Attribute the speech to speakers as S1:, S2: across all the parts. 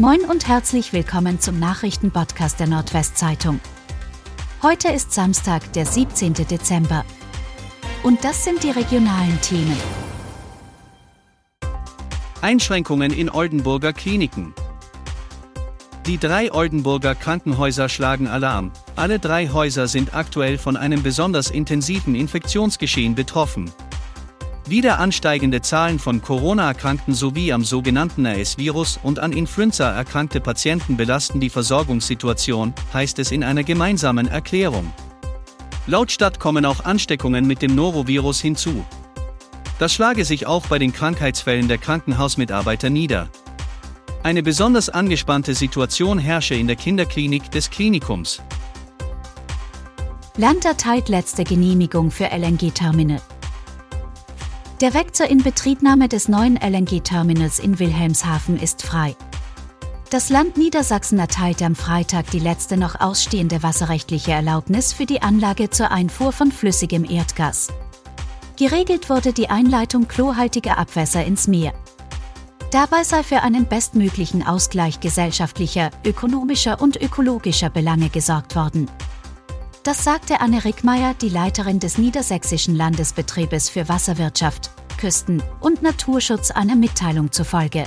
S1: Moin und herzlich willkommen zum Nachrichtenpodcast der Nordwestzeitung. Heute ist Samstag, der 17. Dezember. Und das sind die regionalen Themen.
S2: Einschränkungen in Oldenburger Kliniken. Die drei Oldenburger Krankenhäuser schlagen Alarm. Alle drei Häuser sind aktuell von einem besonders intensiven Infektionsgeschehen betroffen. Wieder ansteigende Zahlen von Corona-Erkrankten sowie am sogenannten RS-Virus und an Influenza erkrankte Patienten belasten die Versorgungssituation, heißt es in einer gemeinsamen Erklärung. Laut Stadt kommen auch Ansteckungen mit dem Norovirus hinzu. Das schlage sich auch bei den Krankheitsfällen der Krankenhausmitarbeiter nieder. Eine besonders angespannte Situation herrsche in der Kinderklinik des Klinikums.
S1: Land erteilt letzte Genehmigung für LNG-Terminal. Der Weg zur Inbetriebnahme des neuen LNG-Terminals in Wilhelmshaven ist frei. Das Land Niedersachsen erteilte am Freitag die letzte noch ausstehende wasserrechtliche Erlaubnis für die Anlage zur Einfuhr von flüssigem Erdgas. Geregelt wurde die Einleitung klohaltiger Abwässer ins Meer. Dabei sei für einen bestmöglichen Ausgleich gesellschaftlicher, ökonomischer und ökologischer Belange gesorgt worden. Das sagte Anne Rickmeier, die Leiterin des Niedersächsischen Landesbetriebes für Wasserwirtschaft, Küsten- und Naturschutz einer Mitteilung zufolge.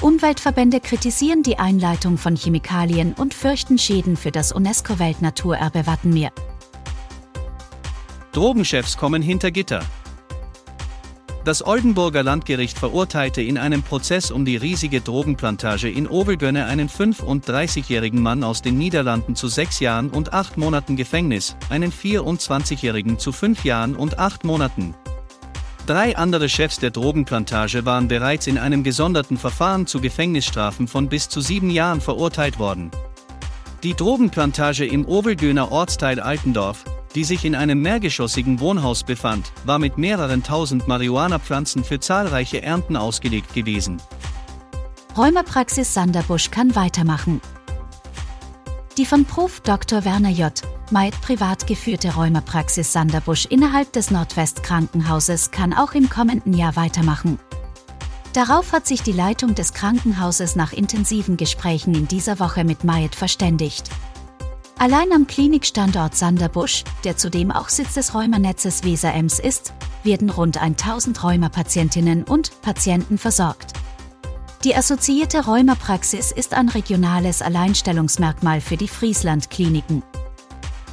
S1: Umweltverbände kritisieren die Einleitung von Chemikalien und fürchten Schäden für das UNESCO-Weltnaturerbe Wattenmeer.
S2: Drogenchefs kommen hinter Gitter. Das Oldenburger Landgericht verurteilte in einem Prozess um die riesige Drogenplantage in Overgönne einen 35-jährigen Mann aus den Niederlanden zu sechs Jahren und acht Monaten Gefängnis, einen 24-jährigen zu fünf Jahren und acht Monaten. Drei andere Chefs der Drogenplantage waren bereits in einem gesonderten Verfahren zu Gefängnisstrafen von bis zu sieben Jahren verurteilt worden. Die Drogenplantage im Overgöner Ortsteil Altendorf, die sich in einem mehrgeschossigen Wohnhaus befand, war mit mehreren tausend Marihuana-Pflanzen für zahlreiche Ernten ausgelegt gewesen.
S1: Räumerpraxis Sanderbusch kann weitermachen. Die von Prof. Dr. Werner J. Meid privat geführte Räumerpraxis Sanderbusch innerhalb des Nordwestkrankenhauses kann auch im kommenden Jahr weitermachen. Darauf hat sich die Leitung des Krankenhauses nach intensiven Gesprächen in dieser Woche mit Maid verständigt. Allein am Klinikstandort Sanderbusch, der zudem auch Sitz des Rheumanetzes Weser-Ems ist, werden rund 1000 Rheumapatientinnen und Patienten versorgt. Die assoziierte Rheumapraxis ist ein regionales Alleinstellungsmerkmal für die Friesland-Kliniken.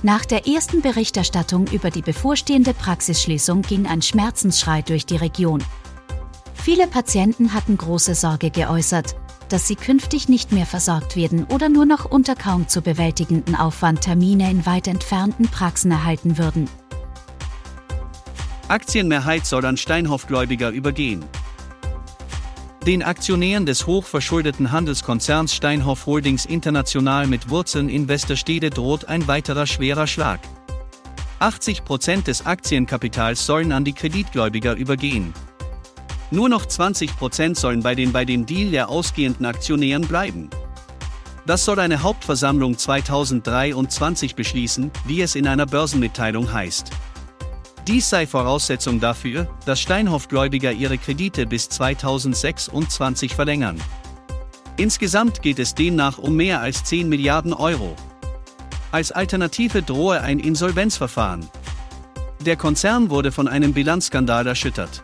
S1: Nach der ersten Berichterstattung über die bevorstehende Praxisschließung ging ein Schmerzensschrei durch die Region. Viele Patienten hatten große Sorge geäußert, dass sie künftig nicht mehr versorgt werden oder nur noch unter kaum zu bewältigenden Aufwand Termine in weit entfernten Praxen erhalten würden.
S2: Aktienmehrheit soll an Steinhoff-Gläubiger übergehen. Den Aktionären des hochverschuldeten Handelskonzerns Steinhoff Holdings International mit Wurzeln in Westerstede droht ein weiterer schwerer Schlag. 80 Prozent des Aktienkapitals sollen an die Kreditgläubiger übergehen. Nur noch 20% sollen bei den bei dem Deal der ausgehenden Aktionären bleiben. Das soll eine Hauptversammlung 2023 beschließen, wie es in einer Börsenmitteilung heißt. Dies sei Voraussetzung dafür, dass Steinhoff-Gläubiger ihre Kredite bis 2026 verlängern. Insgesamt geht es demnach um mehr als 10 Milliarden Euro. Als Alternative drohe ein Insolvenzverfahren. Der Konzern wurde von einem Bilanzskandal erschüttert.